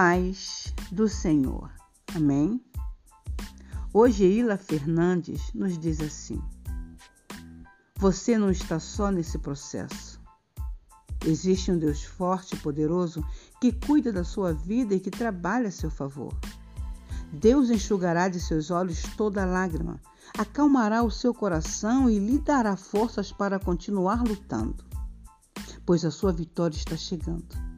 paz do Senhor. Amém? Hoje, Ila Fernandes nos diz assim: Você não está só nesse processo. Existe um Deus forte e poderoso que cuida da sua vida e que trabalha a seu favor. Deus enxugará de seus olhos toda lágrima, acalmará o seu coração e lhe dará forças para continuar lutando, pois a sua vitória está chegando.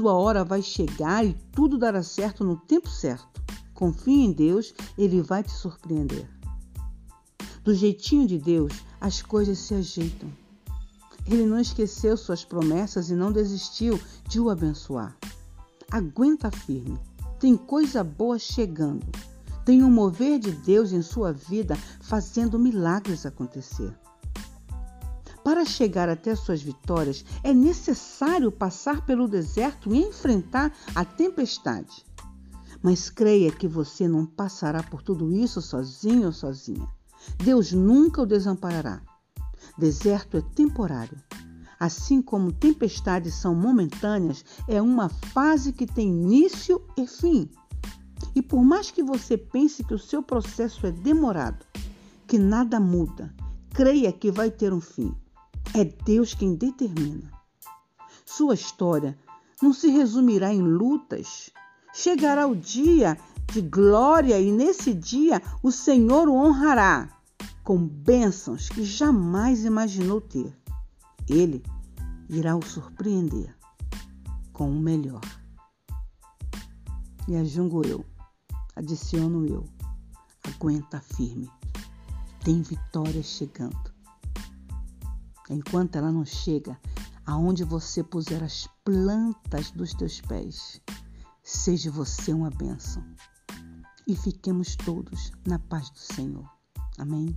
Sua hora vai chegar e tudo dará certo no tempo certo. Confie em Deus, ele vai te surpreender. Do jeitinho de Deus, as coisas se ajeitam. Ele não esqueceu suas promessas e não desistiu de o abençoar. Aguenta firme. Tem coisa boa chegando. Tem um mover de Deus em sua vida fazendo milagres acontecer. Para chegar até suas vitórias, é necessário passar pelo deserto e enfrentar a tempestade. Mas creia que você não passará por tudo isso sozinho ou sozinha. Deus nunca o desamparará. Deserto é temporário. Assim como tempestades são momentâneas, é uma fase que tem início e fim. E por mais que você pense que o seu processo é demorado, que nada muda, creia que vai ter um fim. É Deus quem determina. Sua história não se resumirá em lutas. Chegará o dia de glória e nesse dia o Senhor o honrará com bênçãos que jamais imaginou ter. Ele irá o surpreender com o melhor. E ajungo eu, adiciono eu, aguenta firme, tem vitória chegando. Enquanto ela não chega, aonde você puser as plantas dos teus pés, seja você uma bênção. E fiquemos todos na paz do Senhor. Amém.